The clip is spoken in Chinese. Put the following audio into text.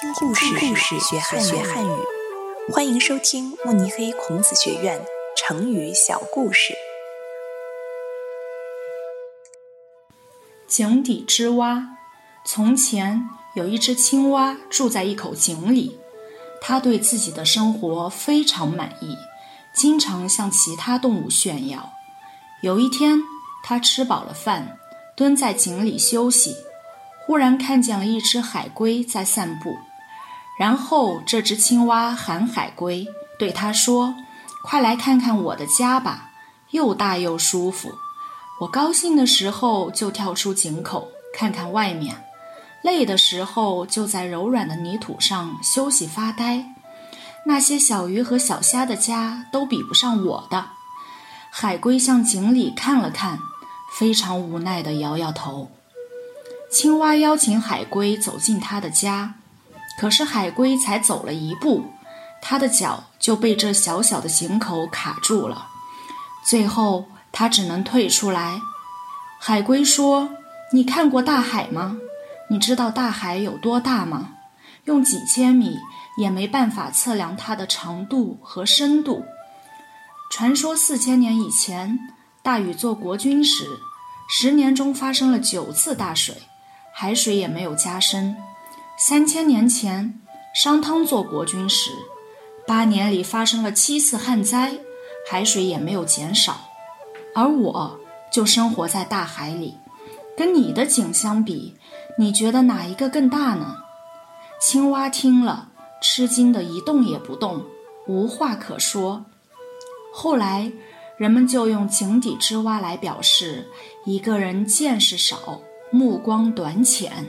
听故事，故事学汉学汉语。欢迎收听慕尼黑孔子学院成语小故事。井底之蛙。从前有一只青蛙住在一口井里，它对自己的生活非常满意，经常向其他动物炫耀。有一天，它吃饱了饭，蹲在井里休息。忽然看见了一只海龟在散步，然后这只青蛙喊海龟，对它说：“快来看看我的家吧，又大又舒服。我高兴的时候就跳出井口看看外面，累的时候就在柔软的泥土上休息发呆。那些小鱼和小虾的家都比不上我的。”海龟向井里看了看，非常无奈地摇摇头。青蛙邀请海龟走进他的家，可是海龟才走了一步，它的脚就被这小小的井口卡住了。最后，它只能退出来。海龟说：“你看过大海吗？你知道大海有多大吗？用几千米也没办法测量它的长度和深度。传说四千年以前，大禹做国君时，十年中发生了九次大水。”海水也没有加深。三千年前，商汤做国君时，八年里发生了七次旱灾，海水也没有减少。而我就生活在大海里，跟你的井相比，你觉得哪一个更大呢？青蛙听了，吃惊的一动也不动，无话可说。后来，人们就用井底之蛙来表示一个人见识少。目光短浅。